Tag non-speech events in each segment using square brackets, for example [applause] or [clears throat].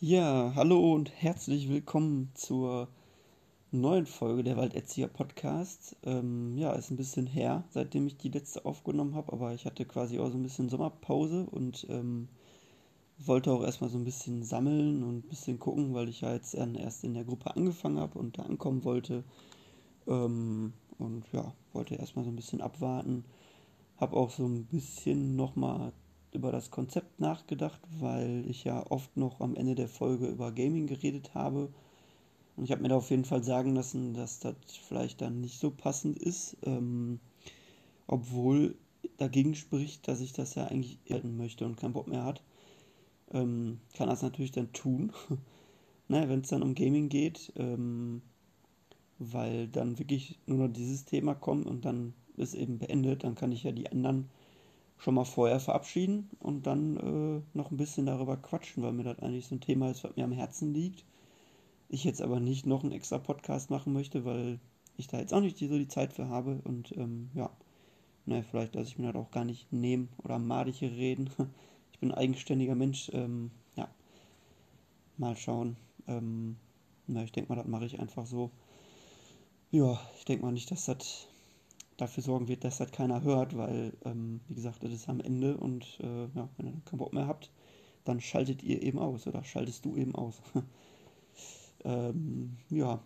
Ja, hallo und herzlich willkommen zur neuen Folge der Walderzieher Podcast. Ähm, ja, ist ein bisschen her, seitdem ich die letzte aufgenommen habe, aber ich hatte quasi auch so ein bisschen Sommerpause und ähm, wollte auch erstmal so ein bisschen sammeln und ein bisschen gucken, weil ich ja jetzt erst in der Gruppe angefangen habe und da ankommen wollte. Ähm, und ja, wollte erstmal so ein bisschen abwarten. Habe auch so ein bisschen nochmal über das Konzept nachgedacht, weil ich ja oft noch am Ende der Folge über Gaming geredet habe. Und ich habe mir da auf jeden Fall sagen lassen, dass das vielleicht dann nicht so passend ist. Ähm, obwohl dagegen spricht, dass ich das ja eigentlich halten möchte und keinen Bock mehr hat. Ähm, kann das natürlich dann tun. [laughs] naja, wenn es dann um Gaming geht, ähm, weil dann wirklich nur noch dieses Thema kommt und dann ist eben beendet, dann kann ich ja die anderen schon mal vorher verabschieden und dann äh, noch ein bisschen darüber quatschen, weil mir das eigentlich so ein Thema ist, was mir am Herzen liegt. Ich jetzt aber nicht noch einen extra Podcast machen möchte, weil ich da jetzt auch nicht so die Zeit für habe und ähm, ja, naja, vielleicht lasse ich mir das auch gar nicht nehmen oder madig reden. [laughs] Ich bin ein eigenständiger Mensch, ähm, ja, mal schauen. Ähm, na, ich denke mal, das mache ich einfach so. Ja, ich denke mal nicht, dass das dafür sorgen wird, dass das keiner hört, weil, ähm, wie gesagt, das ist am Ende und äh, ja, wenn ihr keinen Bock mehr habt, dann schaltet ihr eben aus oder schaltest du eben aus. [laughs] ähm, ja,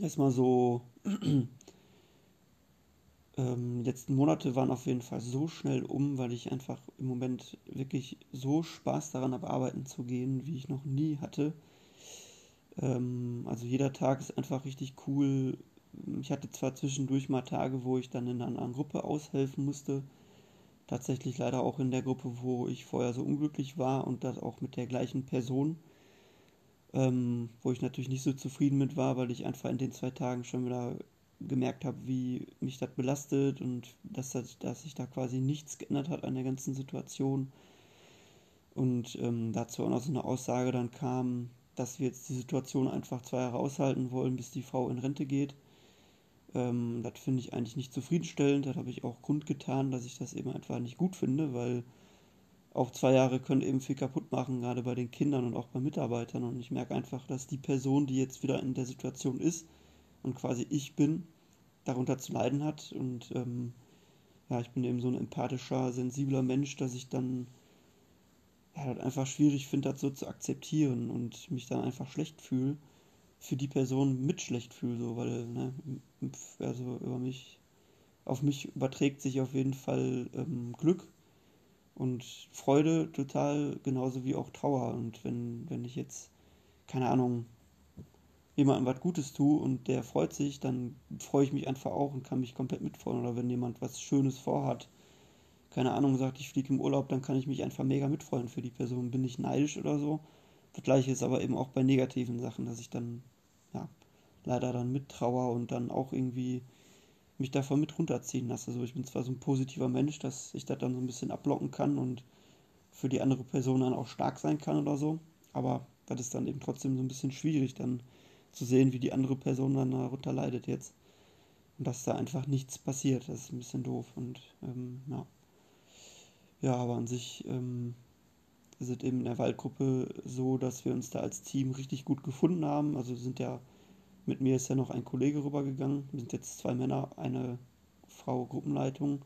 erstmal so, [clears throat] ähm, letzten Monate waren auf jeden Fall so schnell um, weil ich einfach im Moment wirklich so Spaß daran habe, arbeiten zu gehen, wie ich noch nie hatte. Ähm, also jeder Tag ist einfach richtig cool ich hatte zwar zwischendurch mal Tage, wo ich dann in einer anderen Gruppe aushelfen musste. Tatsächlich leider auch in der Gruppe, wo ich vorher so unglücklich war und das auch mit der gleichen Person. Ähm, wo ich natürlich nicht so zufrieden mit war, weil ich einfach in den zwei Tagen schon wieder gemerkt habe, wie mich das belastet und dass, das, dass sich da quasi nichts geändert hat an der ganzen Situation. Und ähm, dazu auch noch so eine Aussage dann kam, dass wir jetzt die Situation einfach zwei Jahre aushalten wollen, bis die Frau in Rente geht. Ähm, das finde ich eigentlich nicht zufriedenstellend. Das habe ich auch kundgetan, dass ich das eben einfach nicht gut finde, weil auch zwei Jahre können eben viel kaputt machen, gerade bei den Kindern und auch bei Mitarbeitern. Und ich merke einfach, dass die Person, die jetzt wieder in der Situation ist und quasi ich bin, darunter zu leiden hat. Und ähm, ja, ich bin eben so ein empathischer, sensibler Mensch, dass ich dann ja, das einfach schwierig finde, das so zu akzeptieren und mich dann einfach schlecht fühle für die Person mit schlecht fühle, so, weil, ne, also über mich, auf mich überträgt sich auf jeden Fall ähm, Glück und Freude total, genauso wie auch Trauer. Und wenn, wenn ich jetzt, keine Ahnung, jemandem was Gutes tue und der freut sich, dann freue ich mich einfach auch und kann mich komplett mitfreuen. Oder wenn jemand was Schönes vorhat, keine Ahnung, sagt, ich fliege im Urlaub, dann kann ich mich einfach mega mitfreuen für die Person. Bin ich neidisch oder so, das gleiche ist aber eben auch bei negativen Sachen, dass ich dann, leider dann mittrauer und dann auch irgendwie mich davon mit runterziehen lasse. Also ich bin zwar so ein positiver Mensch, dass ich das dann so ein bisschen ablocken kann und für die andere Person dann auch stark sein kann oder so, aber das ist dann eben trotzdem so ein bisschen schwierig, dann zu sehen, wie die andere Person dann darunter leidet jetzt. Und dass da einfach nichts passiert. Das ist ein bisschen doof. Und ähm, ja. Ja, aber an sich ähm, sind eben in der Waldgruppe so, dass wir uns da als Team richtig gut gefunden haben. Also sind ja, mit mir ist ja noch ein Kollege rübergegangen. Wir sind jetzt zwei Männer, eine Frau Gruppenleitung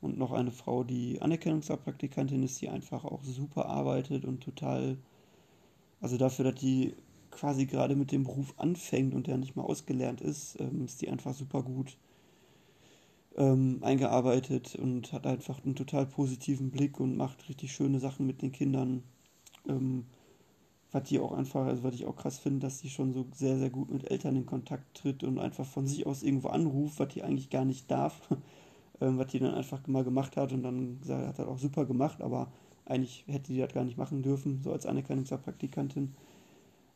und noch eine Frau, die Anerkennungspraktikantin ist, die einfach auch super arbeitet und total, also dafür, dass die quasi gerade mit dem Beruf anfängt und der nicht mal ausgelernt ist, ähm, ist die einfach super gut ähm, eingearbeitet und hat einfach einen total positiven Blick und macht richtig schöne Sachen mit den Kindern. Ähm, was die auch einfach, also was ich auch krass finde, dass die schon so sehr, sehr gut mit Eltern in Kontakt tritt und einfach von sich aus irgendwo anruft, was die eigentlich gar nicht darf, [laughs] ähm, was die dann einfach mal gemacht hat und dann gesagt hat, hat auch super gemacht, aber eigentlich hätte die das gar nicht machen dürfen, so als Anerkennungspraktikantin.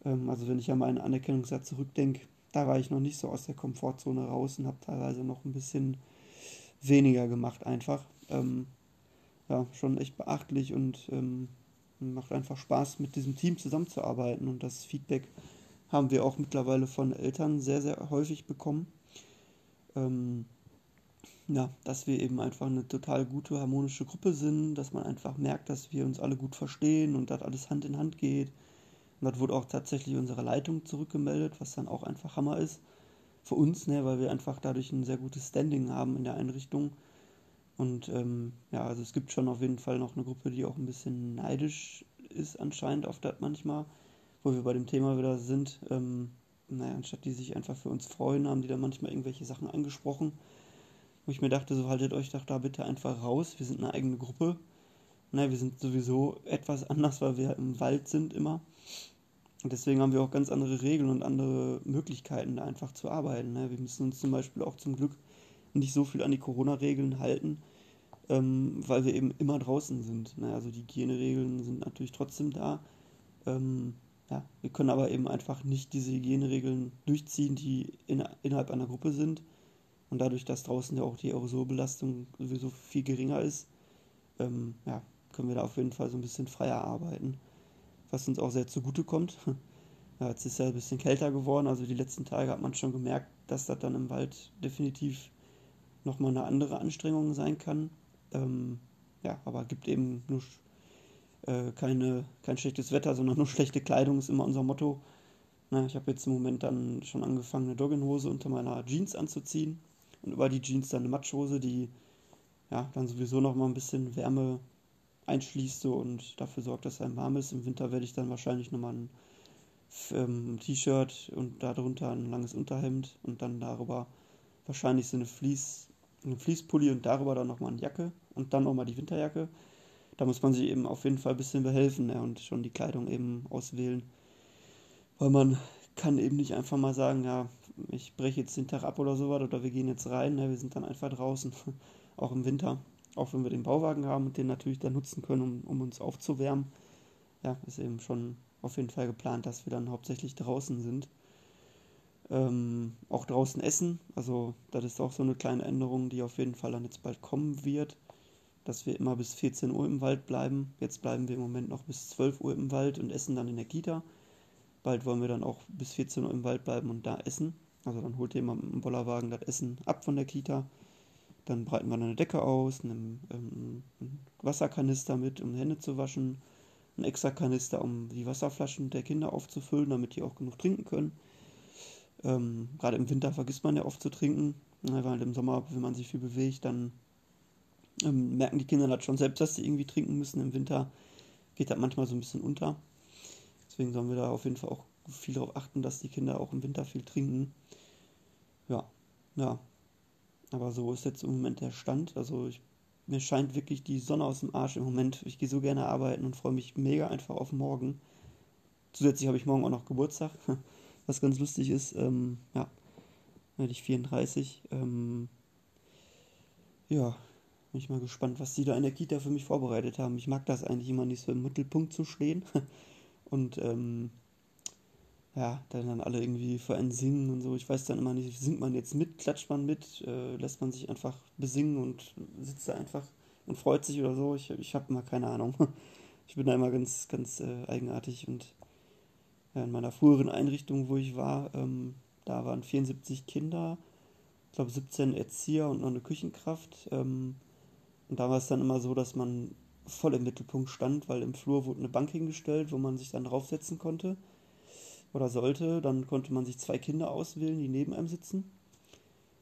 Ähm, also wenn ich an meinen Anerkennungssatz zurückdenke, da war ich noch nicht so aus der Komfortzone raus und habe teilweise noch ein bisschen weniger gemacht einfach. Ähm, ja, schon echt beachtlich und ähm, macht einfach Spaß, mit diesem Team zusammenzuarbeiten. Und das Feedback haben wir auch mittlerweile von Eltern sehr, sehr häufig bekommen. Ähm, ja, dass wir eben einfach eine total gute, harmonische Gruppe sind, dass man einfach merkt, dass wir uns alle gut verstehen und dass alles Hand in Hand geht. Und das wurde auch tatsächlich unserer Leitung zurückgemeldet, was dann auch einfach Hammer ist für uns, ne, weil wir einfach dadurch ein sehr gutes Standing haben in der Einrichtung. Und ähm, ja, also es gibt schon auf jeden Fall noch eine Gruppe, die auch ein bisschen neidisch ist anscheinend auf das manchmal, wo wir bei dem Thema wieder sind. Ähm, naja, anstatt die sich einfach für uns freuen, haben die dann manchmal irgendwelche Sachen angesprochen wo ich mir dachte, so haltet euch doch da bitte einfach raus. Wir sind eine eigene Gruppe. Naja, wir sind sowieso etwas anders, weil wir im Wald sind immer. Und deswegen haben wir auch ganz andere Regeln und andere Möglichkeiten, da einfach zu arbeiten. Ne? Wir müssen uns zum Beispiel auch zum Glück nicht so viel an die Corona-Regeln halten, ähm, weil wir eben immer draußen sind. Ne? Also die Hygieneregeln sind natürlich trotzdem da. Ähm, ja, wir können aber eben einfach nicht diese Hygieneregeln durchziehen, die in, innerhalb einer Gruppe sind. Und dadurch, dass draußen ja auch die Aerosolbelastung sowieso viel geringer ist, ähm, ja, können wir da auf jeden Fall so ein bisschen freier arbeiten. Was uns auch sehr zugute kommt. [laughs] Ja, jetzt ist ja ein bisschen kälter geworden, also die letzten Tage hat man schon gemerkt, dass das dann im Wald definitiv nochmal eine andere Anstrengung sein kann. Ähm, ja, aber gibt eben nur äh, keine, kein schlechtes Wetter, sondern nur [laughs] schlechte Kleidung ist immer unser Motto. Na, ich habe jetzt im Moment dann schon angefangen, eine Jogginghose unter meiner Jeans anzuziehen und über die Jeans dann eine Matschhose, die ja dann sowieso noch mal ein bisschen Wärme einschließt so, und dafür sorgt, dass einem warm ist. Im Winter werde ich dann wahrscheinlich nochmal ein ähm, T-Shirt und darunter ein langes Unterhemd und dann darüber wahrscheinlich so eine Fleece, eine Fleece-Pulli und darüber dann nochmal eine Jacke und dann nochmal die Winterjacke. Da muss man sich eben auf jeden Fall ein bisschen behelfen ne, und schon die Kleidung eben auswählen. Weil man kann eben nicht einfach mal sagen, ja, ich breche jetzt den Tag ab oder sowas oder wir gehen jetzt rein. Ne? Wir sind dann einfach draußen, [laughs] auch im Winter. Auch wenn wir den Bauwagen haben und den natürlich dann nutzen können, um, um uns aufzuwärmen. Ja, ist eben schon auf jeden Fall geplant, dass wir dann hauptsächlich draußen sind. Ähm, auch draußen essen. Also das ist auch so eine kleine Änderung, die auf jeden Fall dann jetzt bald kommen wird. Dass wir immer bis 14 Uhr im Wald bleiben. Jetzt bleiben wir im Moment noch bis 12 Uhr im Wald und essen dann in der Kita. Bald wollen wir dann auch bis 14 Uhr im Wald bleiben und da essen. Also dann holt jemand mit dem Bollerwagen das Essen ab von der Kita. Dann breiten wir eine Decke aus, einen, ähm, einen Wasserkanister mit, um Hände zu waschen, einen extra Kanister, um die Wasserflaschen der Kinder aufzufüllen, damit die auch genug trinken können. Ähm, Gerade im Winter vergisst man ja oft zu trinken, weil im Sommer, wenn man sich viel bewegt, dann ähm, merken die Kinder das schon selbst, dass sie irgendwie trinken müssen. Im Winter geht das manchmal so ein bisschen unter. Deswegen sollen wir da auf jeden Fall auch viel darauf achten, dass die Kinder auch im Winter viel trinken. Ja, ja. Aber so ist jetzt im Moment der Stand. Also ich, mir scheint wirklich die Sonne aus dem Arsch im Moment. Ich gehe so gerne arbeiten und freue mich mega einfach auf morgen. Zusätzlich habe ich morgen auch noch Geburtstag, [laughs] was ganz lustig ist. Ähm, ja, werde ich 34. Ähm, ja, bin ich mal gespannt, was die da in der Kita für mich vorbereitet haben. Ich mag das eigentlich immer nicht so im Mittelpunkt zu stehen. [laughs] Und ähm, ja, dann, dann alle irgendwie für einen singen und so. Ich weiß dann immer nicht, singt man jetzt mit, klatscht man mit, äh, lässt man sich einfach besingen und sitzt da einfach und freut sich oder so. Ich, ich habe mal keine Ahnung. [laughs] Ich bin da immer ganz, ganz äh, eigenartig und ja, in meiner früheren Einrichtung, wo ich war, ähm, da waren 74 Kinder, ich glaube 17 Erzieher und noch eine Küchenkraft. Ähm, und da war es dann immer so, dass man voll im Mittelpunkt stand, weil im Flur wurde eine Bank hingestellt, wo man sich dann draufsetzen konnte oder sollte. Dann konnte man sich zwei Kinder auswählen, die neben einem sitzen.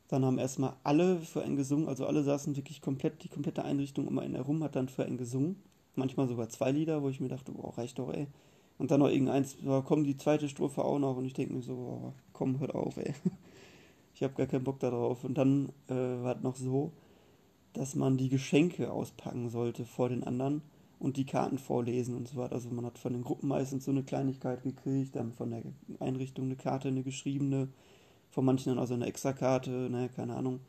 Dann haben erstmal alle für einen gesungen, also alle saßen wirklich komplett, die komplette Einrichtung um einen herum hat dann für einen gesungen. Manchmal sogar zwei Lieder, wo ich mir dachte, boah, reicht doch, ey. Und dann noch irgendeins, boah, komm, die zweite Strophe auch noch. Und ich denke mir so, boah, komm, hört auf, ey. [laughs] Ich habe gar keinen Bock darauf. Und dann äh, war es noch so, dass man die Geschenke auspacken sollte vor den anderen und die Karten vorlesen und so weiter. Also man hat von den Gruppen meistens so eine Kleinigkeit gekriegt, dann von der Einrichtung eine Karte, eine geschriebene, von manchen dann also eine Extrakarte, ne, keine Ahnung.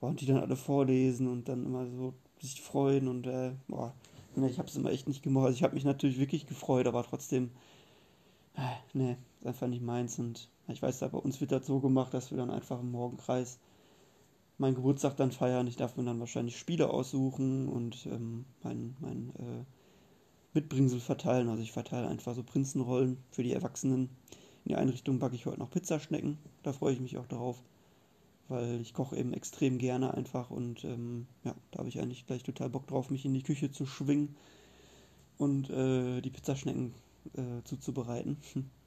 Und die dann alle vorlesen und dann immer so sich freuen und äh, boah, ne, ich habe es immer echt nicht gemacht. Also ich habe mich natürlich wirklich gefreut, aber trotzdem, äh, ne, ist einfach nicht meins und ich weiß, da bei uns wird das so gemacht, dass wir dann einfach im Morgenkreis meinen Geburtstag dann feiern. Ich darf mir dann wahrscheinlich Spiele aussuchen und ähm, mein, mein äh, Mitbringsel verteilen. Also ich verteile einfach so Prinzenrollen für die Erwachsenen. In die Einrichtung backe ich heute noch Pizzaschnecken. Da freue ich mich auch darauf. weil ich koche eben extrem gerne einfach und ähm, ja, da habe ich eigentlich gleich total Bock drauf, mich in die Küche zu schwingen und äh, die Pizzaschnecken äh, zuzubereiten. [laughs]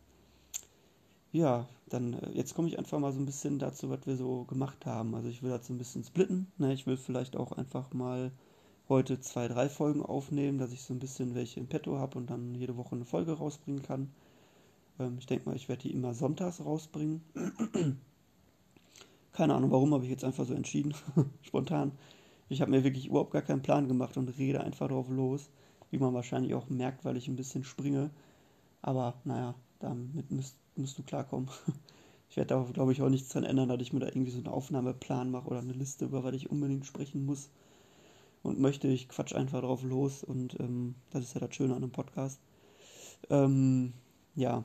ja, dann äh, jetzt komme ich einfach mal so ein bisschen dazu, was wir so gemacht haben. Also ich will dazu ein bisschen splitten. Ne? Ich will vielleicht auch einfach mal heute zwei, drei Folgen aufnehmen, dass ich so ein bisschen welche im Petto habe und dann jede Woche eine Folge rausbringen kann. Ähm, ich denke mal, ich werde die immer sonntags rausbringen. [clears throat] Keine Ahnung warum, habe ich jetzt einfach so entschieden. [laughs] Spontan. Ich habe mir wirklich überhaupt gar keinen Plan gemacht und rede einfach drauf los. Wie man wahrscheinlich auch merkt, weil ich ein bisschen springe. Aber naja, damit müsst, musst du klarkommen. [laughs] Ich werde da, glaube ich, auch nichts dran ändern, dass ich mir da irgendwie so einen Aufnahmeplan mache oder eine Liste, über was ich unbedingt sprechen muss und möchte. Ich quatsch einfach drauf los und ähm, das ist ja das Schöne an einem Podcast. Ähm, ja,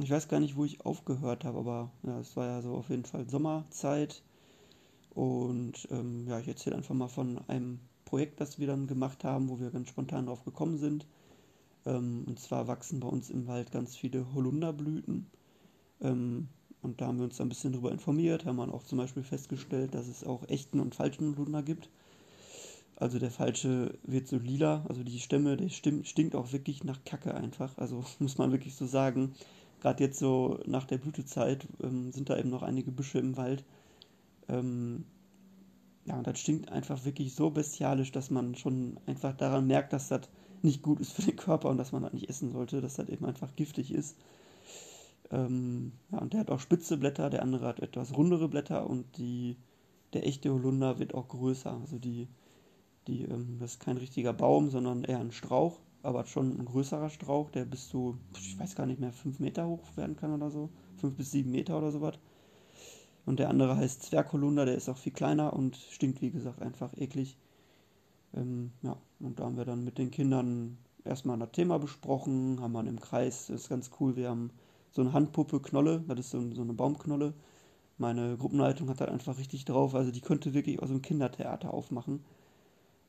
ich weiß gar nicht, wo ich aufgehört habe, aber ja, es war ja so auf jeden Fall Sommerzeit. Und ähm, ja, ich erzähle einfach mal von einem Projekt, das wir dann gemacht haben, wo wir ganz spontan drauf gekommen sind. Ähm, und zwar wachsen bei uns im Wald ganz viele Holunderblüten. Ähm, und da haben wir uns ein bisschen darüber informiert, haben dann auch zum Beispiel festgestellt, dass es auch echten und falschen Holunder gibt. Also der falsche wird so lila, also die Stämme, der stinkt auch wirklich nach Kacke einfach. Also [laughs] muss man wirklich so sagen gerade jetzt so nach der Blütezeit ähm, sind da eben noch einige Büsche im Wald. Ähm, ja, und das stinkt einfach wirklich so bestialisch, dass man schon einfach daran merkt, dass das nicht gut ist für den Körper und dass man das nicht essen sollte, dass das eben einfach giftig ist. Ähm, ja, und der hat auch spitze Blätter, der andere hat etwas rundere Blätter und die, der echte Holunder wird auch größer. Also die, die, ähm, das ist kein richtiger Baum, sondern eher ein Strauch aber schon ein größerer Strauch, der bis zu, ich weiß gar nicht mehr, 5 Meter hoch werden kann oder so. 5 bis 7 Meter oder sowas. Und der andere heißt Zwergholunder, der ist auch viel kleiner und stinkt, wie gesagt, einfach eklig. Ähm, ja, und da haben wir dann mit den Kindern erstmal das Thema besprochen, haben dann im Kreis, das ist ganz cool, wir haben so eine Handpuppe Knolle, das ist so, eine Baumknolle. Meine Gruppenleitung hat da einfach richtig drauf, also die könnte wirklich aus dem Kindertheater aufmachen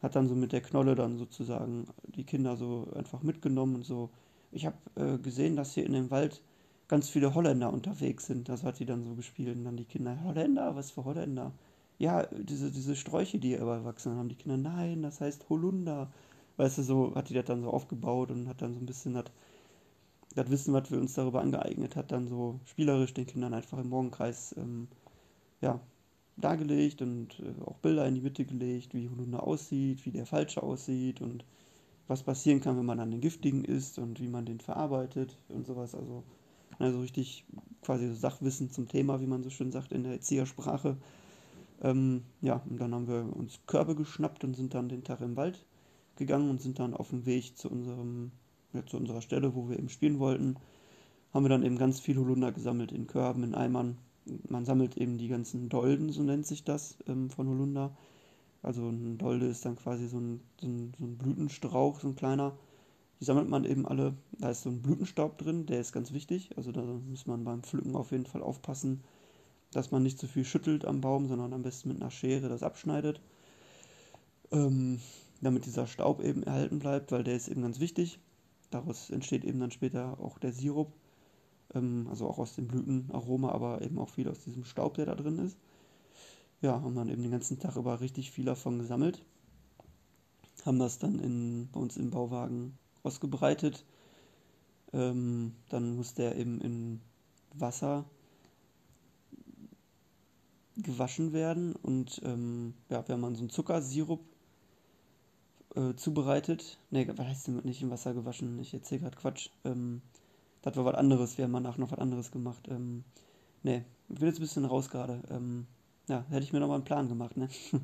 hat dann so mit der Knolle dann sozusagen die Kinder so einfach mitgenommen und so. Ich habe äh, gesehen, dass hier in dem Wald ganz viele Holländer unterwegs sind. Das hat sie dann so gespielt. Und dann die Kinder, Holländer, was für Holländer? Ja, diese, diese Sträuche, die erwachsen haben. Die Kinder, nein, das heißt Holunder. Weißt du, so hat die das dann so aufgebaut und hat dann so ein bisschen das, das Wissen, was wir uns darüber angeeignet hat, dann so spielerisch den Kindern einfach im Morgenkreis ähm, ja, dargelegt und äh, auch Bilder in die Mitte gelegt, wie Holunder aussieht, wie der falsche aussieht und was passieren kann, wenn man dann den giftigen isst und wie man den verarbeitet und sowas. Also, also richtig quasi so Sachwissen zum Thema, wie man so schön sagt in der Erziehersprache. Ähm, ja, und dann haben wir uns Körbe geschnappt und sind dann den Tag im Wald gegangen und sind dann auf dem Weg zu unserem, ja, zu unserer Stelle, wo wir eben spielen wollten, haben wir dann eben ganz viel Holunder gesammelt in Körben, in Eimern man sammelt eben die ganzen Dolden, so nennt sich das, ähm, von Holunder. Also ein Dolde ist dann quasi so ein, so, ein, so ein Blütenstrauch, so ein kleiner. Die sammelt man eben alle. Da ist so ein Blütenstaub drin, der ist ganz wichtig. Also da muss man beim Pflücken auf jeden Fall aufpassen, dass man nicht zu viel schüttelt am Baum, sondern am besten mit einer Schere das abschneidet. Ähm, damit dieser Staub eben erhalten bleibt, weil der ist eben ganz wichtig. Daraus entsteht eben dann später auch der Sirup ähm, also auch aus dem Blütenaroma, aber eben auch viel aus diesem Staub, der da drin ist. Ja, haben dann eben den ganzen Tag über richtig viel davon gesammelt. Haben das dann in, bei uns im Bauwagen ausgebreitet. Ähm, dann muss der eben in Wasser gewaschen werden und ähm, ja, wenn man so einen Zuckersirup äh, zubereitet, ne, was heißt denn nicht in Wasser gewaschen? Ich erzähle gerade Quatsch. Ähm, das war was anderes. Wir haben danach noch was anderes gemacht. Ähm, ne, ich bin jetzt ein bisschen raus gerade. Ähm, ja, hätte ich mir nochmal einen Plan gemacht, ne? [laughs]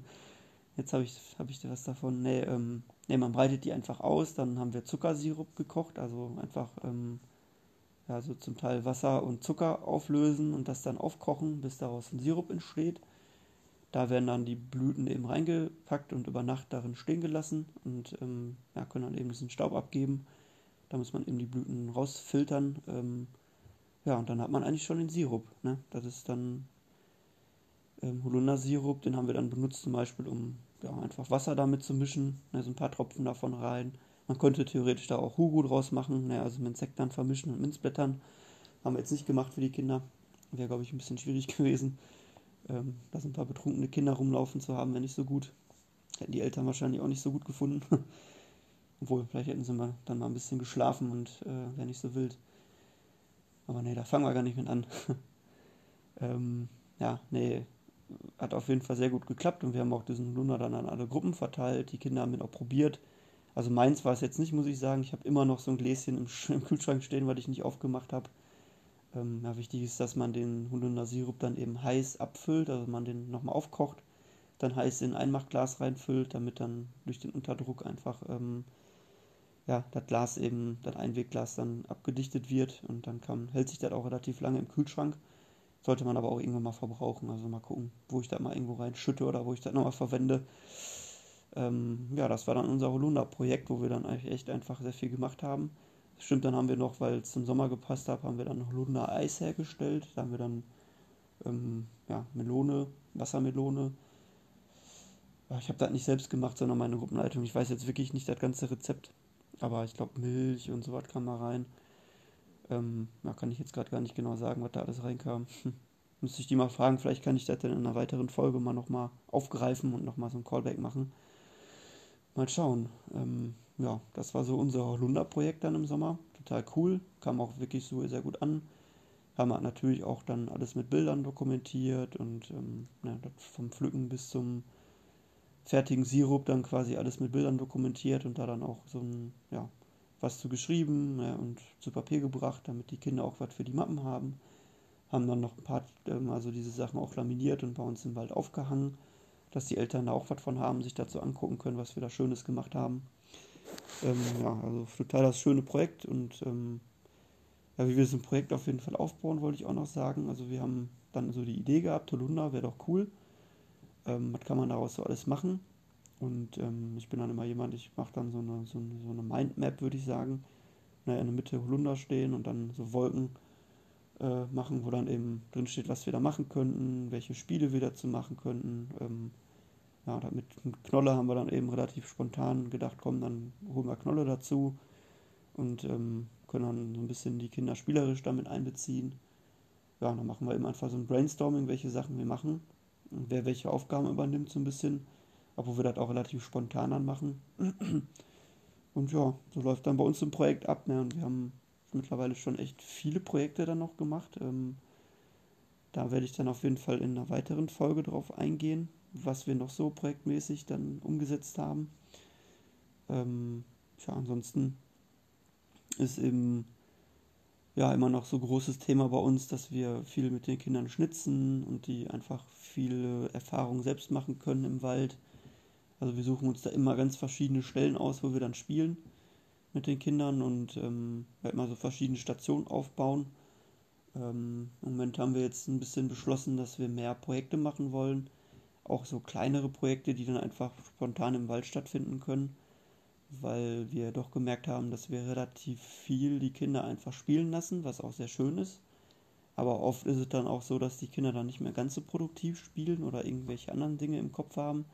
Jetzt habe ich, hab ich was davon. Ne, ähm, nee, man breitet die einfach aus. Dann haben wir Zuckersirup gekocht. Also einfach, ähm, ja, so zum Teil Wasser und Zucker auflösen und das dann aufkochen, bis daraus ein Sirup entsteht. Da werden dann die Blüten eben reingepackt und über Nacht darin stehen gelassen und ähm, ja, können dann eben diesen Staub abgeben. Da muss man eben die Blüten rausfiltern. Ähm, ja, und dann hat man eigentlich schon den Sirup. Ne? Das ist dann ähm, Holundersirup, den haben wir dann benutzt zum Beispiel, um ja, einfach Wasser damit zu mischen, ne, so ein paar Tropfen davon rein. Man könnte theoretisch da auch Hugo draus machen, ne, also mit Sektern vermischen und Minzblättern. Haben wir jetzt nicht gemacht für die Kinder. Wäre, glaube ich, ein bisschen schwierig [laughs] gewesen. Ähm, da sind ein paar betrunkene Kinder rumlaufen zu haben, wäre nicht so gut. Hätten die Eltern wahrscheinlich auch nicht so gut gefunden. [laughs] Obwohl, vielleicht hätten sie mal, dann mal ein bisschen geschlafen und äh, wäre nicht so wild. Aber nee, da fangen wir gar nicht mit an. [laughs] ähm, ja, nee, hat auf jeden Fall sehr gut geklappt und wir haben auch diesen Lunar dann an alle Gruppen verteilt. Die Kinder haben ihn auch probiert. Also meins war es jetzt nicht, muss ich sagen. Ich habe immer noch so ein Gläschen im, im Kühlschrank stehen, weil ich nicht aufgemacht habe. Ähm, ja, wichtig ist, dass man den Holunder Sirup dann eben heiß abfüllt, also man den nochmal aufkocht, dann heiß in ein Einmachglas reinfüllt, damit dann durch den Unterdruck einfach ähm, ja, das Glas eben, das Einwegglas dann abgedichtet wird und dann kann, hält sich das auch relativ lange im Kühlschrank. Sollte man aber auch irgendwann mal verbrauchen. Also mal gucken, wo ich das mal irgendwo reinschütte oder wo ich das nochmal verwende. Ähm, ja, das war dann unser Holunder-Projekt, wo wir dann echt einfach sehr viel gemacht haben. Stimmt, dann haben wir noch, weil es zum Sommer gepasst hat, haben wir dann Holunder Eis hergestellt. Da haben wir dann ähm, ja, Melone, Wassermelone. Ich habe das nicht selbst gemacht, sondern meine Gruppenleitung. Ich weiß jetzt wirklich nicht das ganze Rezept. Aber ich glaube, Milch und so was kam mal rein. Ähm, ja, kann ich jetzt gerade gar nicht genau sagen, was da alles reinkam. Müsste ich die mal fragen, vielleicht kann ich das dann in einer weiteren Folge mal nochmal aufgreifen und nochmal so ein Callback machen. Mal schauen. Ähm, ja, das war so unser Holunder-Projekt dann im Sommer. Total cool. Kam auch wirklich so sehr gut an. Haben wir natürlich auch dann alles mit Bildern dokumentiert und ähm, ja, vom Pflücken bis zum fertigen Sirup dann quasi alles mit Bildern dokumentiert und da dann auch so ein, ja, was zu geschrieben ja, und zu Papier gebracht, damit die Kinder auch was für die Mappen haben. Haben dann noch ein paar, ähm, also diese Sachen auch laminiert und bei uns im Wald aufgehangen, dass die Eltern da auch was von haben, sich dazu angucken können, was wir da Schönes gemacht haben. Ähm, ja, also total das schöne Projekt und ähm, ja, wie wir so ein Projekt auf jeden Fall aufbauen, wollte ich auch noch sagen. Also wir haben dann so die Idee gehabt, Tolunda wäre doch cool. Ähm, was kann man daraus so alles machen? Und ähm, ich bin dann immer jemand, ich mache dann so eine, so eine, so eine Mindmap, würde ich sagen. Naja, in der Mitte Holunder stehen und dann so Wolken äh, machen, wo dann eben drin steht, was wir da machen könnten, welche Spiele wir dazu machen könnten. Ähm, ja, mit Knolle haben wir dann eben relativ spontan gedacht, komm, dann holen wir Knolle dazu und ähm, können dann so ein bisschen die Kinder spielerisch damit einbeziehen. Ja, dann machen wir eben einfach so ein Brainstorming, welche Sachen wir machen und wer welche Aufgaben übernimmt, so ein bisschen obwohl wir das auch relativ spontan anmachen. [clears throat] Und ja, so läuft dann bei uns ein Projekt ab. Ne? Und wir haben mittlerweile schon echt viele Projekte dann noch gemacht. Ähm, da werde ich dann auf jeden Fall in einer weiteren Folge drauf eingehen, was wir noch so projektmäßig dann umgesetzt haben. Ähm, ja, ansonsten ist eben ja immer noch so großes Thema bei uns, dass wir viel mit den Kindern schnitzen und die einfach viele Erfahrungen selbst machen können im Wald. Also wir suchen uns da immer ganz verschiedene Stellen aus, wo wir dann spielen mit den Kindern und ähm, halt mal so verschiedene Stationen aufbauen. Ähm, Im Moment haben wir jetzt ein bisschen beschlossen, dass wir mehr Projekte machen wollen. Auch so kleinere Projekte, die dann einfach spontan im Wald stattfinden können. Weil wir doch gemerkt haben, dass wir relativ viel die Kinder einfach spielen lassen, was auch sehr schön ist. Aber oft ist es dann auch so, dass die Kinder dann nicht mehr ganz so produktiv spielen oder irgendwelche anderen Dinge im Kopf haben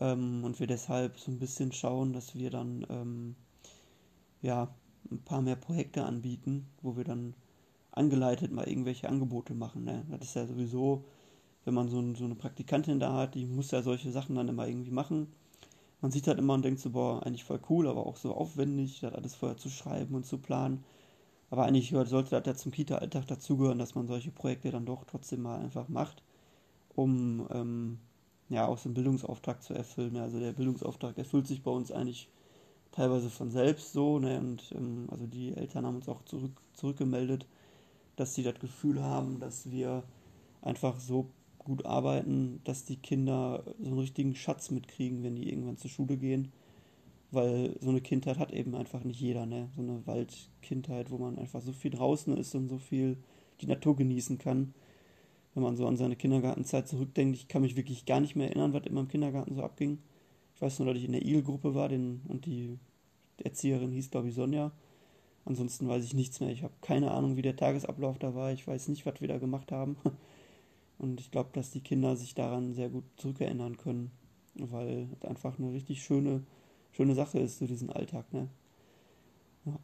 ähm, und wir deshalb so ein bisschen schauen, dass wir dann ähm, ja ein paar mehr Projekte anbieten, wo wir dann angeleitet mal irgendwelche Angebote machen. Ne? Das ist ja sowieso, wenn man so, ein, so eine Praktikantin da hat, die muss ja solche Sachen dann immer irgendwie machen. Man sieht halt immer und denkt so, boah, eigentlich voll cool, aber auch so aufwendig, das alles vorher zu schreiben und zu planen. Aber eigentlich sollte das ja zum Kita-Alltag dazugehören, dass man solche Projekte dann doch trotzdem mal einfach macht, um ähm, ja auch so einen Bildungsauftrag zu erfüllen. Also der Bildungsauftrag erfüllt sich bei uns eigentlich teilweise von selbst so. Ne? Und ähm, also die Eltern haben uns auch zurück, zurückgemeldet, dass sie das Gefühl haben, dass wir einfach so gut arbeiten, dass die Kinder so einen richtigen Schatz mitkriegen, wenn die irgendwann zur Schule gehen. Weil so eine Kindheit hat eben einfach nicht jeder, ne? So eine Waldkindheit, wo man einfach so viel draußen ist und so viel die Natur genießen kann wenn man so an seine Kindergartenzeit zurückdenkt, ich kann mich wirklich gar nicht mehr erinnern, was in meinem Kindergarten so abging. Ich weiß nur, dass ich in der IL-Gruppe war den, und die Erzieherin hieß, glaube ich, Sonja. Ansonsten weiß ich nichts mehr. Ich habe keine Ahnung, wie der Tagesablauf da war. Ich weiß nicht, was wir da gemacht haben. [laughs] Und ich glaube, dass die Kinder sich daran sehr gut zurückerinnern können, weil es einfach eine richtig schöne, schöne Sache ist, so diesen Alltag. Ne? Ja.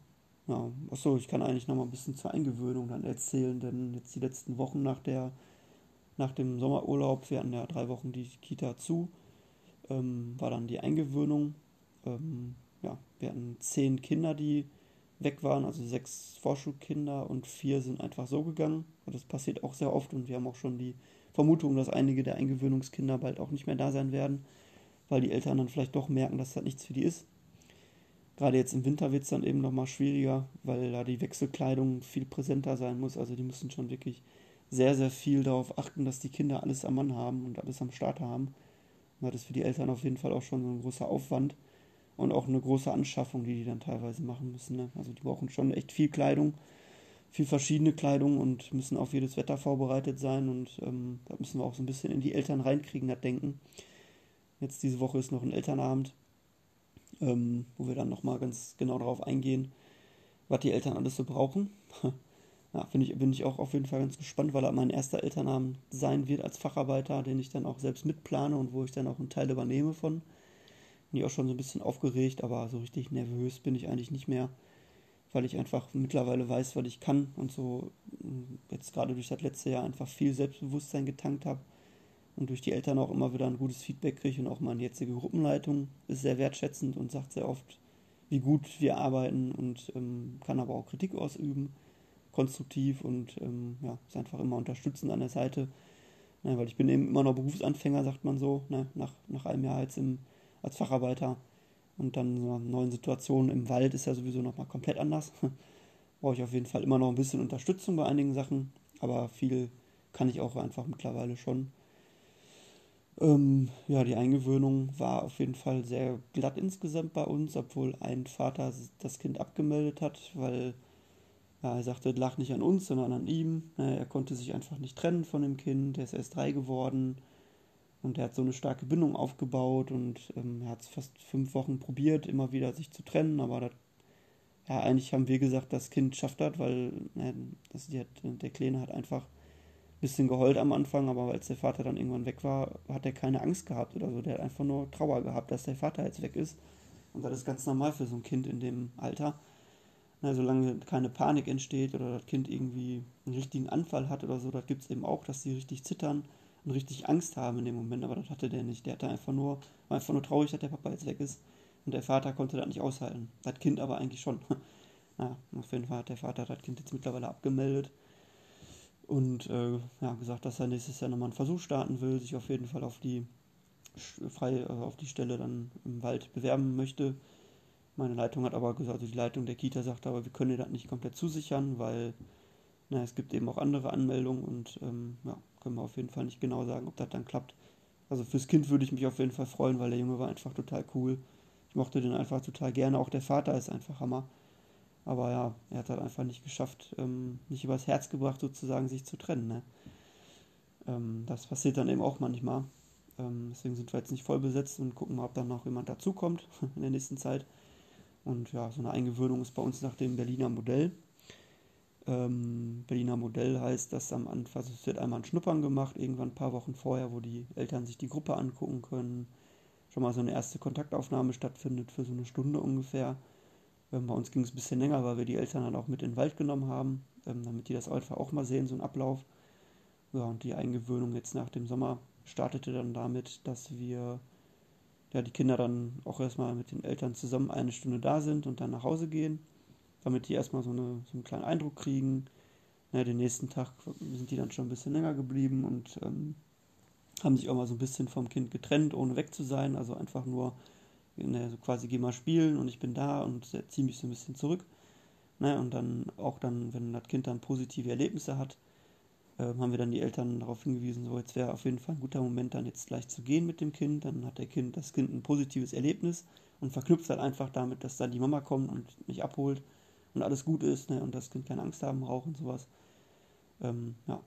Ja, achso, ich kann eigentlich noch mal ein bisschen zur Eingewöhnung dann erzählen, denn jetzt die letzten Wochen nach der nach dem Sommerurlaub, wir hatten ja drei Wochen die Kita zu, ähm, war dann die Eingewöhnung. Ähm, ja, wir hatten zehn Kinder, die weg waren, also sechs Vorschulkinder und vier sind einfach so gegangen. Das passiert auch sehr oft und wir haben auch schon die Vermutung, dass einige der Eingewöhnungskinder bald auch nicht mehr da sein werden, weil die Eltern dann vielleicht doch merken, dass das nichts für die ist. Gerade jetzt im Winter wird es dann eben nochmal schwieriger, weil da die Wechselkleidung viel präsenter sein muss. Also die müssen schon wirklich sehr, sehr viel darauf achten, dass die Kinder alles am Mann haben und alles am Start haben. Und das ist für die Eltern auf jeden Fall auch schon so ein großer Aufwand und auch eine große Anschaffung, die die dann teilweise machen müssen. Ne? Also die brauchen schon echt viel Kleidung, viel verschiedene Kleidung und müssen auf jedes Wetter vorbereitet sein und ähm, da müssen wir auch so ein bisschen in die Eltern reinkriegen, das Denken. Jetzt diese Woche ist noch ein Elternabend, ähm, wo wir dann nochmal ganz genau darauf eingehen, was die Eltern alles so brauchen. [laughs] ja, ich, bin ich auch auf jeden Fall ganz gespannt, weil er mein erster Elternabend sein wird als Facharbeiter, den ich dann auch selbst mitplane und wo ich dann auch einen Teil übernehme von. Bin ich auch schon so ein bisschen aufgeregt, aber so richtig nervös bin ich eigentlich nicht mehr, weil ich einfach mittlerweile weiß, was ich kann und so mm, jetzt gerade durch das letzte Jahr einfach viel Selbstbewusstsein getankt habe und durch die Eltern auch immer wieder ein gutes Feedback kriege und auch meine jetzige Gruppenleitung ist sehr wertschätzend und sagt sehr oft, wie gut wir arbeiten und ähm, kann aber auch Kritik ausüben, konstruktiv und ähm, ja, ist einfach immer unterstützend an der Seite. Ja, weil ich bin eben immer noch Berufsanfänger, sagt man so, ne, nach, nach einem Jahr jetzt im als Facharbeiter. Und dann in so einer neuen Situation im Wald ist ja sowieso nochmal komplett anders. [laughs] Brauche ich auf jeden Fall immer noch ein bisschen Unterstützung bei einigen Sachen, aber viel kann ich auch einfach mittlerweile schon. Ähm, ja, die Eingewöhnung war auf jeden Fall sehr glatt insgesamt bei uns, obwohl ein Vater das Kind abgemeldet hat, weil er sagte, lag nicht an uns, sondern an ihm. Er konnte sich einfach nicht trennen von dem Kind, er ist erst drei geworden und er hat so eine starke Bindung aufgebaut und ähm, er hat es fast fünf Wochen probiert, immer wieder sich zu trennen, aber das, ja, eigentlich haben wir gesagt, das Kind schafft das, weil äh, das, hat, der Kleine hat einfach ein bisschen geheult am Anfang, aber als der Vater dann irgendwann weg war, hat er keine Angst gehabt oder so. Der hat einfach nur Trauer gehabt, dass der Vater jetzt weg ist. Und das ist ganz normal für so ein Kind in dem Alter. Na, solange keine Panik entsteht oder das Kind irgendwie einen richtigen Anfall hat oder so, das gibt es eben auch, dass sie richtig zittern und richtig Angst haben in dem Moment, aber das hatte der nicht. Der hatte einfach nur, war einfach nur traurig, dass der Papa jetzt weg ist. Und der Vater konnte das nicht aushalten. Das Kind aber eigentlich schon. [laughs] ja, auf jeden Fall hat der Vater das Kind jetzt mittlerweile abgemeldet. Und äh, ja, gesagt, dass er nächstes Jahr nochmal einen Versuch starten will, sich auf jeden Fall auf die frei äh, auf die Stelle dann im Wald bewerben möchte. Meine Leitung hat aber gesagt, also die Leitung der Kita sagt aber, wir können dir das nicht komplett zusichern, weil na, es gibt eben auch andere Anmeldungen und ähm, ja, können wir auf jeden Fall nicht genau sagen, ob das dann klappt. Also fürs Kind würde ich mich auf jeden Fall freuen, weil der Junge war einfach total cool. Ich mochte den einfach total gerne. Auch der Vater ist einfach Hammer. Aber ja, er hat halt einfach nicht geschafft, ähm, nicht übers Herz gebracht, sozusagen sich zu trennen. Ne? Ähm, das passiert dann eben auch manchmal. Ähm, deswegen sind wir jetzt nicht voll besetzt und gucken mal, ob dann noch jemand dazukommt [laughs] in der nächsten Zeit. Und ja, so eine Eingewöhnung ist bei uns nach dem Berliner Modell. Ähm, Berliner Modell heißt, dass am Anfang, also es wird einmal ein Schnuppern gemacht, irgendwann ein paar Wochen vorher, wo die Eltern sich die Gruppe angucken können. Schon mal so eine erste Kontaktaufnahme stattfindet für so eine Stunde ungefähr. Ähm, bei uns ging es ein bisschen länger, weil wir die Eltern dann auch mit in den Wald genommen haben, ähm, damit die das einfach auch mal sehen, so ein Ablauf. Ja, und die Eingewöhnung jetzt nach dem Sommer startete dann damit, dass wir ja, die Kinder dann auch erstmal mit den Eltern zusammen eine Stunde da sind und dann nach Hause gehen damit die erstmal so, eine, so einen kleinen Eindruck kriegen. Ja, den nächsten Tag sind die dann schon ein bisschen länger geblieben und ähm, haben sich auch mal so ein bisschen vom Kind getrennt, ohne weg zu sein. Also einfach nur ne, so quasi geh mal spielen und ich bin da und ziehe mich so ein bisschen zurück. Ne, und dann auch dann, wenn das Kind dann positive Erlebnisse hat, äh, haben wir dann die Eltern darauf hingewiesen, so jetzt wäre auf jeden Fall ein guter Moment, dann jetzt gleich zu gehen mit dem Kind. Dann hat der Kind, das Kind ein positives Erlebnis und verknüpft halt einfach damit, dass dann die Mama kommt und mich abholt und alles gut ist ne, und das Kind keine Angst haben braucht und sowas. Ähm, ja,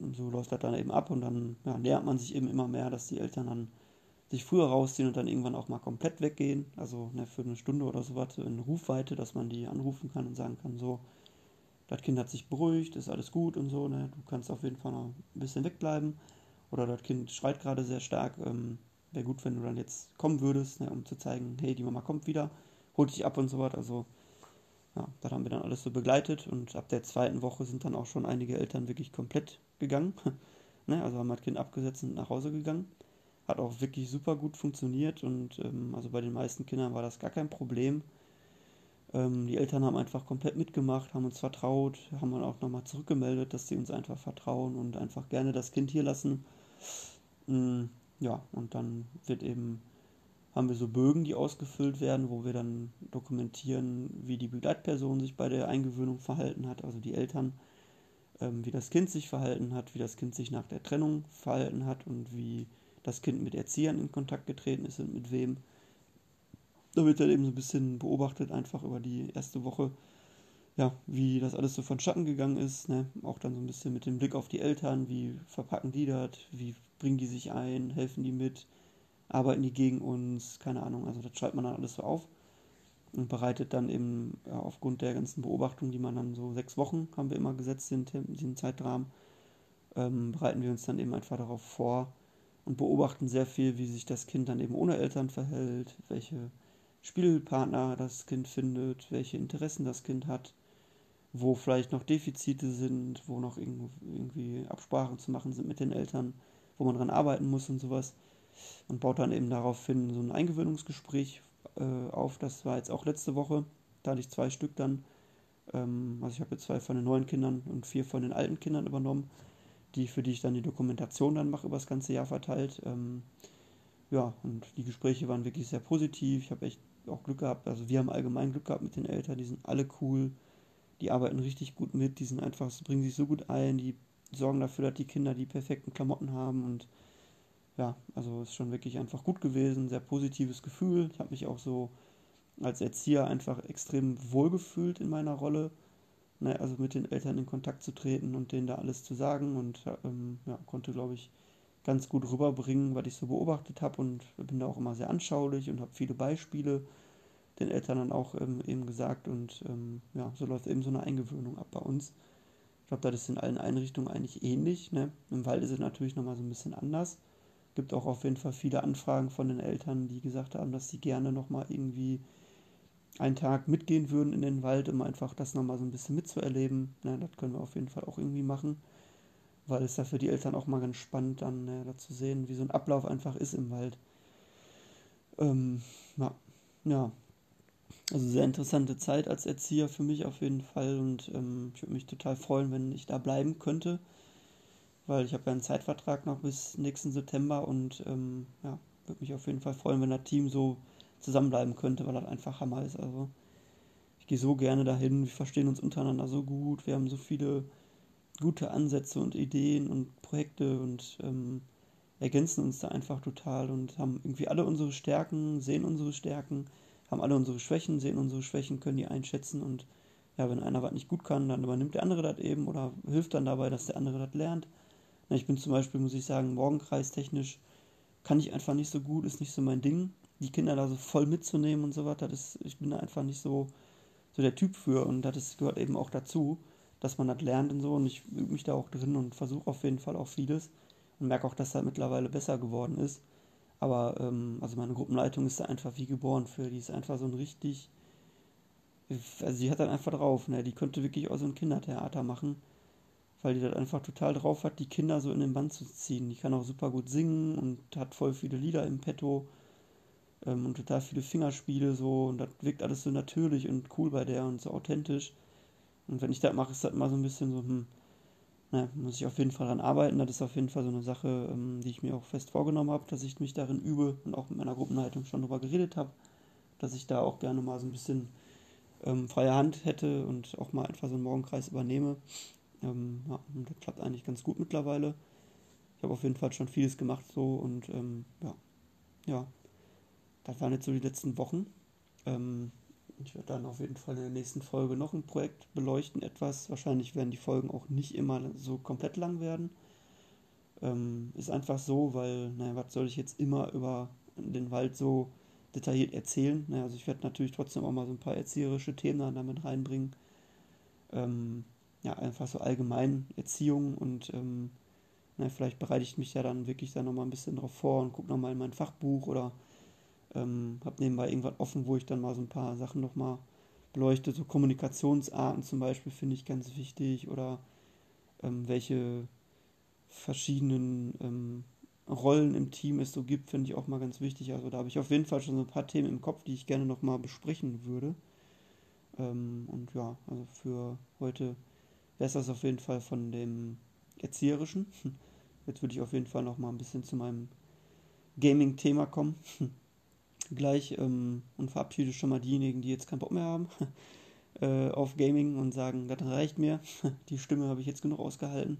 und so läuft das dann eben ab und dann ja, lernt man sich eben immer mehr, dass die Eltern dann sich früher rausziehen und dann irgendwann auch mal komplett weggehen, also ne, für eine Stunde oder sowas in Rufweite, dass man die anrufen kann und sagen kann, so, das Kind hat sich beruhigt, ist alles gut und so, ne, du kannst auf jeden Fall noch ein bisschen wegbleiben oder das Kind schreit gerade sehr stark, ähm, wäre gut, wenn du dann jetzt kommen würdest, ne, um zu zeigen, hey, die Mama kommt wieder, holt dich ab und so was, also ja, das haben wir dann alles so begleitet und ab der zweiten Woche sind dann auch schon einige Eltern wirklich komplett gegangen. [laughs] Ne? Also haben das Kind abgesetzt und nach Hause gegangen. Hat auch wirklich super gut funktioniert und ähm, also bei den meisten Kindern war das gar kein Problem. Ähm, die Eltern haben einfach komplett mitgemacht, haben uns vertraut, haben dann auch nochmal zurückgemeldet, dass sie uns einfach vertrauen und einfach gerne das Kind hier lassen. Mm, ja, und dann wird eben, haben wir so Bögen, die ausgefüllt werden, wo wir dann dokumentieren, wie die Begleitperson sich bei der Eingewöhnung verhalten hat, also die Eltern, ähm, wie das Kind sich verhalten hat, wie das Kind sich nach der Trennung verhalten hat und wie das Kind mit Erziehern in Kontakt getreten ist und mit wem. Da wird dann eben so ein bisschen beobachtet, einfach über die erste Woche, ja, wie das alles so von Schatten gegangen ist. Ne? Auch dann so ein bisschen mit dem Blick auf die Eltern, wie verpacken die das, wie bringen die sich ein, helfen die mit, arbeiten die gegen uns, keine Ahnung. Also das schreibt man dann alles so auf und bereitet dann eben ja, aufgrund der ganzen Beobachtungen, die man dann so sechs Wochen haben wir immer gesetzt, den, den Zeitrahmen, ähm, bereiten wir uns dann eben einfach darauf vor und beobachten sehr viel, wie sich das Kind dann eben ohne Eltern verhält, welche Spielpartner das Kind findet, welche Interessen das Kind hat, wo vielleicht noch Defizite sind, wo noch irgendwie Absprachen zu machen sind mit den Eltern, wo man dran arbeiten muss und sowas. Und baut dann eben daraufhin so ein Eingewöhnungsgespräch äh, auf. Das war jetzt auch letzte Woche. Da hatte ich zwei Stück dann. Ähm, also ich habe jetzt zwei von den neuen Kindern und vier von den alten Kindern übernommen, die, für die ich dann die Dokumentation dann mache über das ganze Jahr verteilt. Ähm, ja, und die Gespräche waren wirklich sehr positiv. Ich habe echt auch Glück gehabt. Also wir haben allgemein Glück gehabt mit den Eltern. Die sind alle cool. Die arbeiten richtig gut mit. Die sind einfach, bringen sich so gut ein. Die sorgen dafür, dass die Kinder die perfekten Klamotten haben und ja, also ist schon wirklich einfach gut gewesen, sehr positives Gefühl. Ich habe mich auch so als Erzieher einfach extrem wohl gefühlt in meiner Rolle, ne, also mit den Eltern in Kontakt zu treten und denen da alles zu sagen und ähm, ja, konnte, glaube ich, ganz gut rüberbringen, was ich so beobachtet habe und bin da auch immer sehr anschaulich und habe viele Beispiele den Eltern dann auch ähm, eben gesagt und ähm, ja, so läuft eben so eine Eingewöhnung ab bei uns. Ich glaube, das ist in allen Einrichtungen eigentlich ähnlich. Ne? Im Wald ist es natürlich nochmal so ein bisschen anders gibt auch auf jeden Fall viele Anfragen von den Eltern, die gesagt haben, dass sie gerne nochmal irgendwie einen Tag mitgehen würden in den Wald, um einfach das nochmal so ein bisschen mitzuerleben. Ja, das können wir auf jeden Fall auch irgendwie machen, weil es ja für die Eltern auch mal ganz spannend dann ja, da zu sehen, wie so ein Ablauf einfach ist im Wald. Ähm, ja, ja, also sehr interessante Zeit als Erzieher für mich auf jeden Fall und ähm, ich würde mich total freuen, wenn ich da bleiben könnte weil ich habe ja einen Zeitvertrag noch bis nächsten September und ähm, ja, würde mich auf jeden Fall freuen, wenn das Team so zusammenbleiben könnte, weil das einfach Hammer ist. Also ich gehe so gerne dahin, wir verstehen uns untereinander so gut, wir haben so viele gute Ansätze und Ideen und Projekte und ähm, ergänzen uns da einfach total und haben irgendwie alle unsere Stärken, sehen unsere Stärken, haben alle unsere Schwächen, sehen unsere Schwächen, können die einschätzen und ja, wenn einer was nicht gut kann, dann übernimmt der andere das eben oder hilft dann dabei, dass der andere das lernt. Ich bin zum Beispiel, muss ich sagen, morgenkreistechnisch kann ich einfach nicht so gut, ist nicht so mein Ding. Die Kinder da so voll mitzunehmen und so weiter, das, ich bin da einfach nicht so, so der Typ für und das gehört eben auch dazu, dass man das lernt und so und ich übe mich da auch drin und versuche auf jeden Fall auch vieles und merke auch, dass da mittlerweile besser geworden ist. Aber ähm, also meine Gruppenleitung ist da einfach wie geboren für, die ist einfach so ein richtig, also sie hat dann einfach drauf, ne? Die könnte wirklich auch so ein Kindertheater machen weil die das einfach total drauf hat, die Kinder so in den Band zu ziehen. Die kann auch super gut singen und hat voll viele Lieder im Petto ähm, und total viele Fingerspiele so und das wirkt alles so natürlich und cool bei der und so authentisch. Und wenn ich das mache, ist das immer so ein bisschen so, hm, naja, muss ich auf jeden Fall daran arbeiten. Das ist auf jeden Fall so eine Sache, ähm, die ich mir auch fest vorgenommen habe, dass ich mich darin übe und auch mit meiner Gruppenleitung schon darüber geredet habe, dass ich da auch gerne mal so ein bisschen ähm, freie Hand hätte und auch mal einfach so einen Morgenkreis übernehme. Ähm, ja, das klappt eigentlich ganz gut mittlerweile. Ich habe auf jeden Fall schon vieles gemacht so und ähm, ja, ja, das waren jetzt so die letzten Wochen. Ähm, ich werde dann auf jeden Fall in der nächsten Folge noch ein Projekt beleuchten, etwas. Wahrscheinlich werden die Folgen auch nicht immer so komplett lang werden. Ähm, ist einfach so, weil, naja, was soll ich jetzt immer über den Wald so detailliert erzählen? Naja, also ich werde natürlich trotzdem auch mal so ein paar erzieherische Themen damit reinbringen. Ähm, ja, einfach so allgemein Erziehung und ähm, na, vielleicht bereite ich mich ja dann wirklich da nochmal ein bisschen drauf vor und gucke nochmal in mein Fachbuch oder ähm, habe nebenbei irgendwas offen, wo ich dann mal so ein paar Sachen nochmal beleuchte. So Kommunikationsarten zum Beispiel finde ich ganz wichtig oder ähm, welche, verschiedenen ähm, Rollen im Team es so gibt, finde ich auch mal ganz wichtig. Also da habe ich auf jeden Fall schon so ein paar Themen im Kopf, die ich gerne nochmal besprechen würde. Ähm, und ja, also für heute wäre es das auf jeden Fall von dem Erzieherischen. [laughs] Jetzt würde ich auf jeden Fall nochmal ein bisschen zu meinem Gaming-Thema kommen. [laughs] Gleich ähm, und verabschiede schon mal diejenigen, die jetzt keinen Bock mehr haben [laughs] äh, auf Gaming und sagen, das reicht mir. [laughs] Die Stimme habe ich jetzt genug ausgehalten.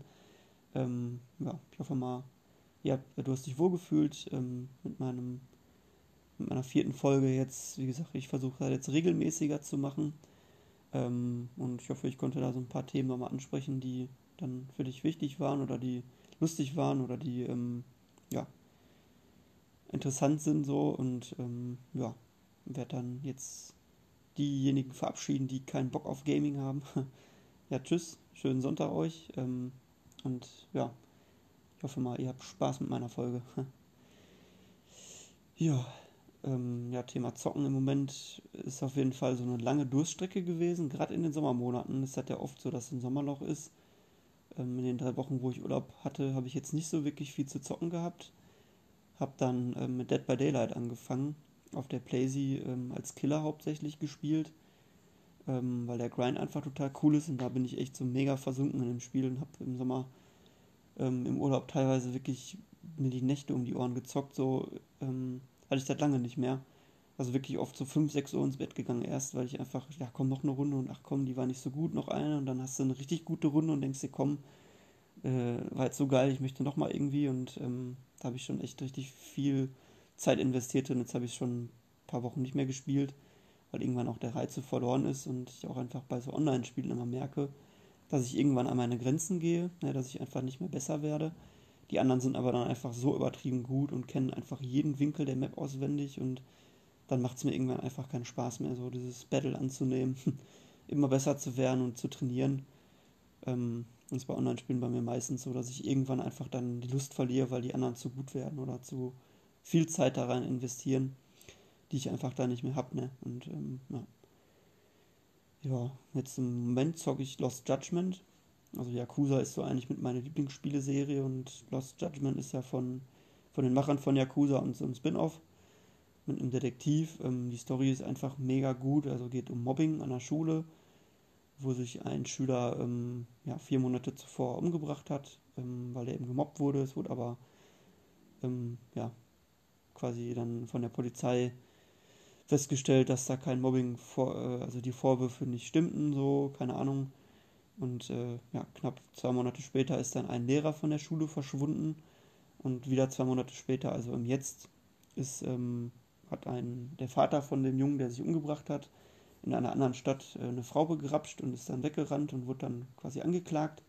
Ähm, ja, ich hoffe mal, ja, du hast dich wohlgefühlt ähm, mit meinem mit meiner vierten Folge jetzt. Wie gesagt, ich versuche das jetzt regelmäßiger zu machen. Ähm, und ich hoffe, ich konnte da so ein paar Themen nochmal ansprechen, die dann für dich wichtig waren oder die lustig waren oder die ähm, ja interessant sind so und ähm, ja werde dann jetzt diejenigen verabschieden, die keinen Bock auf Gaming haben. [laughs] ja, tschüss, schönen Sonntag euch ähm, und ja, ich hoffe mal, ihr habt Spaß mit meiner Folge. [laughs] ja, ähm, ja, Thema Zocken im Moment ist auf jeden Fall so eine lange Durststrecke gewesen, gerade in den Sommermonaten. Es hat ja oft so, dass ein Sommerloch ist. Ähm, in den drei Wochen, wo ich Urlaub hatte, habe ich jetzt nicht so wirklich viel zu zocken gehabt. Habe dann ähm, mit Dead by Daylight angefangen, auf der Playsee ähm, als Killer hauptsächlich gespielt, ähm, weil der Grind einfach total cool ist und da bin ich echt so mega versunken in dem Spiel und habe im Sommer ähm, im Urlaub teilweise wirklich mir die Nächte um die Ohren gezockt, so ähm, hatte ich seit lange nicht mehr. Also wirklich oft so 5, 6 Uhr ins Bett gegangen erst, weil ich einfach, ja komm, noch eine Runde und ach komm, die war nicht so gut, noch eine und dann hast du eine richtig gute Runde und denkst dir, komm, äh, war jetzt so geil, ich möchte nochmal irgendwie und ähm, da habe ich schon echt richtig viel Zeit investiert und jetzt habe ich schon ein paar Wochen nicht mehr gespielt, weil irgendwann auch der Reiz so verloren ist und ich auch einfach bei so Online-Spielen immer merke, dass ich irgendwann an meine Grenzen gehe, ne, dass ich einfach nicht mehr besser werde. Die anderen sind aber dann einfach so übertrieben gut und kennen einfach jeden Winkel der Map auswendig und dann macht es mir irgendwann einfach keinen Spaß mehr, so dieses Battle anzunehmen, [laughs] immer besser zu werden und zu trainieren. Ähm, und bei Online-Spielen bei mir meistens so, dass ich irgendwann einfach dann die Lust verliere, weil die anderen zu gut werden oder zu viel Zeit da rein investieren, die ich einfach da nicht mehr habe. Ne? Und ähm, ja. ja, jetzt im Moment zocke ich Lost Judgment. Also Yakuza ist so eigentlich mit meiner Lieblingsspieleserie und Lost Judgment ist ja von, von den Machern von Yakuza und so ein Spin-off mit einem Detektiv. Ähm, die Story ist einfach mega gut, also geht um Mobbing an der Schule wo sich ein Schüler ähm, ja, vier Monate zuvor umgebracht hat, ähm, weil er eben gemobbt wurde. Es wurde aber ähm, ja, quasi dann von der Polizei festgestellt, dass da kein Mobbing, vor, äh, also die Vorwürfe nicht stimmten, so, keine Ahnung. Und äh, ja, knapp zwei Monate später ist dann ein Lehrer von der Schule verschwunden. Und wieder zwei Monate später, also im Jetzt, ist, ähm, hat ein, der Vater von dem Jungen, der sich umgebracht hat, in einer anderen Stadt äh, eine Frau begrapscht und ist dann weggerannt und wurde dann quasi angeklagt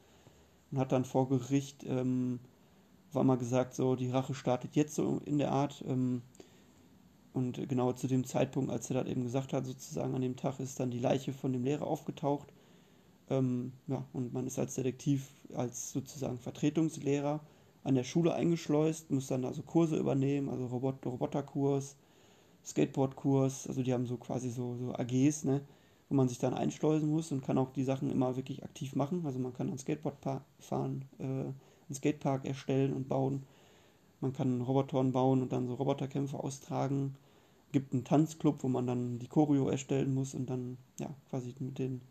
und hat dann vor Gericht, ähm, war mal gesagt, so die Rache startet jetzt so in der Art. Ähm, und genau zu dem Zeitpunkt, als er das eben gesagt hat, sozusagen an dem Tag, ist dann die Leiche von dem Lehrer aufgetaucht. Ähm, ja, und man ist als Detektiv, als sozusagen Vertretungslehrer an der Schule eingeschleust, muss dann also Kurse übernehmen, also Robot Roboterkurs, Skateboardkurs, also die haben so quasi so, so AGs, ne, wo man sich dann einschleusen muss und kann auch die Sachen immer wirklich aktiv machen. Also man kann ein Skateboard fahren, äh, einen Skatepark erstellen und bauen. Man kann Robotoren bauen und dann so Roboterkämpfe austragen. Gibt einen Tanzclub, wo man dann die Choreo erstellen muss und dann ja quasi mit den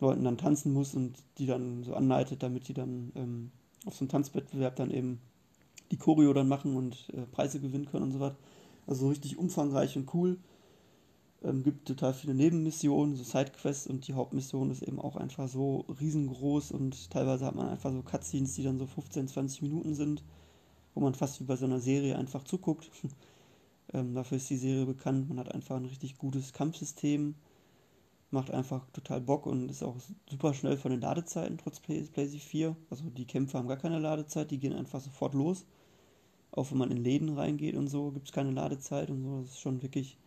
Leuten dann tanzen muss und die dann so anleitet, damit die dann ähm, auf so einem Tanzwettbewerb dann eben die Choreo dann machen und äh, Preise gewinnen können und so weiter. Also richtig umfangreich und cool. Ähm, gibt total viele Nebenmissionen, so Sidequests und die Hauptmission ist eben auch einfach so riesengroß und teilweise hat man einfach so Cutscenes, die dann so 15, 20 Minuten sind, wo man fast wie bei so einer Serie einfach zuguckt. ähm, dafür ist die Serie bekannt. Man hat einfach ein richtig gutes Kampfsystem, macht einfach total Bock und ist auch super schnell von den Ladezeiten trotz PlayStation 4. Also die Kämpfe haben gar keine Ladezeit, die gehen einfach sofort los. Auch wenn man in Läden reingeht und so, gibt es keine Ladezeit und so. Das ist schon wirklich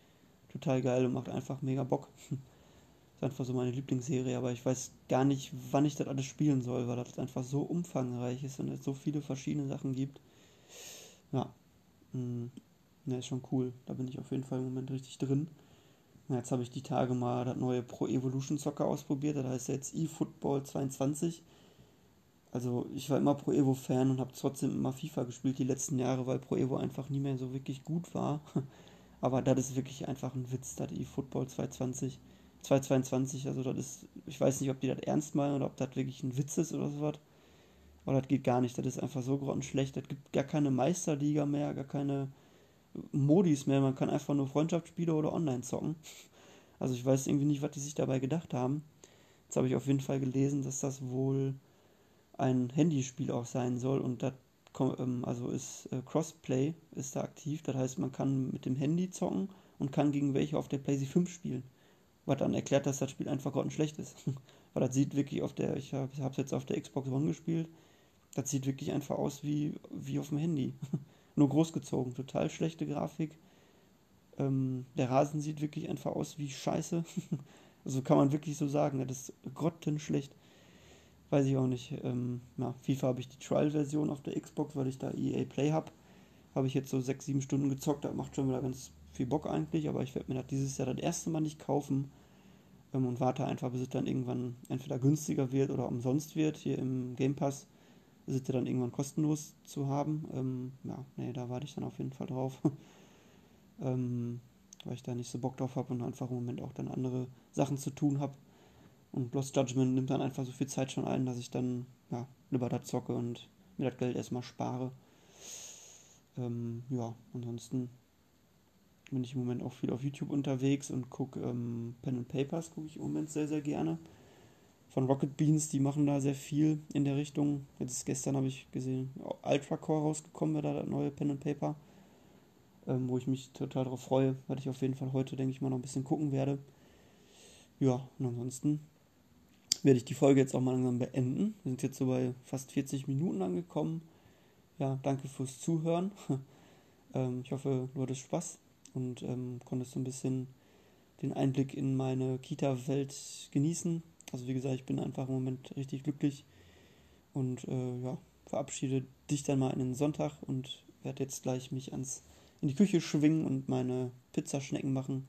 total geil und macht einfach mega Bock. [laughs] ist einfach so meine Lieblingsserie, aber ich weiß gar nicht, wann ich das alles spielen soll, weil das einfach so umfangreich ist und es so viele verschiedene Sachen gibt. Ja. Hm. Ja, ist schon cool. Da bin ich auf jeden Fall im Moment richtig drin. Ja, jetzt habe ich die Tage mal das neue Pro Evolution Soccer ausprobiert. Das heißt jetzt eFootball 22. Also ich war immer Pro Evo-Fan und habe trotzdem immer FIFA gespielt die letzten Jahre, weil Pro Evo einfach nie mehr so wirklich gut war. [laughs] Aber das ist wirklich einfach ein Witz, da die Football 220, 222, also das ist, ich weiß nicht, ob die das ernst meinen oder ob das wirklich ein Witz ist oder sowas. Aber das geht gar nicht, das ist einfach so grottenschlecht. Es gibt gar keine Meisterliga mehr, gar keine Modis mehr. Man kann einfach nur Freundschaftsspiele oder online zocken. [laughs] Also ich weiß irgendwie nicht, was die sich dabei gedacht haben. Jetzt habe ich auf jeden Fall gelesen, dass das wohl ein Handyspiel auch sein soll und das ähm, also ist äh, Crossplay ist da aktiv. Das heißt, man kann mit dem Handy zocken und kann gegen welche auf der PlayStation 5 spielen. Was dann erklärt, dass das Spiel einfach grottenschlecht ist. [laughs] Weil das sieht wirklich auf der, ich habe es jetzt auf der Xbox One gespielt, das sieht wirklich einfach aus wie, wie auf dem Handy. [laughs] Nur großgezogen, total schlechte Grafik. Ähm, der Rasen sieht wirklich einfach aus wie Scheiße. [laughs] also kann man wirklich so sagen, das ist grottenschlecht. Weiß ich auch nicht. Ähm, ja, FIFA habe ich die Trial-Version auf der Xbox, weil ich da EA Play habe. Habe ich jetzt so 6, 7 Stunden gezockt. Das macht schon wieder ganz viel Bock eigentlich. Aber ich werde mir das dieses Jahr das erste Mal nicht kaufen. Ähm, und warte einfach, bis es dann irgendwann entweder günstiger wird oder umsonst wird. Hier im Game Pass ist es dann irgendwann kostenlos zu haben. Ähm, ja, nee, da warte ich dann auf jeden Fall drauf. [laughs] ähm, weil ich da nicht so Bock drauf habe und einfach im Moment auch dann andere Sachen zu tun habe. Und Lost Judgment nimmt dann einfach so viel Zeit schon ein, dass ich dann ja, lieber da zocke und mir das Geld erstmal spare. Ähm, ja, ansonsten bin ich im Moment auch viel auf YouTube unterwegs und gucke ähm, Pen and Papers, gucke ich im Moment sehr, sehr gerne. Von Rocket Beans, die machen da sehr viel in der Richtung. Jetzt gestern habe ich gesehen, Ultra Core rausgekommen, wäre da das neue Pen and Paper, ähm, wo ich mich total darauf freue, weil ich auf jeden Fall heute, denke ich mal, noch ein bisschen gucken werde. Ja, und ansonsten werde ich die Folge jetzt auch mal langsam beenden. Wir sind jetzt so bei fast 40 Minuten angekommen. Ja, danke fürs Zuhören. [laughs] ähm, ich hoffe, du hattest Spaß und ähm, konntest so ein bisschen den Einblick in meine Kita-Welt genießen. Also wie gesagt, ich bin einfach im Moment richtig glücklich und äh, ja, verabschiede dich dann mal in den Sonntag und werde jetzt gleich mich ans in die Küche schwingen und meine Pizzaschnecken machen.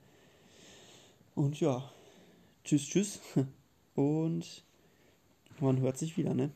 Und ja, tschüss, tschüss. [laughs] Und man hört sich wieder, ne?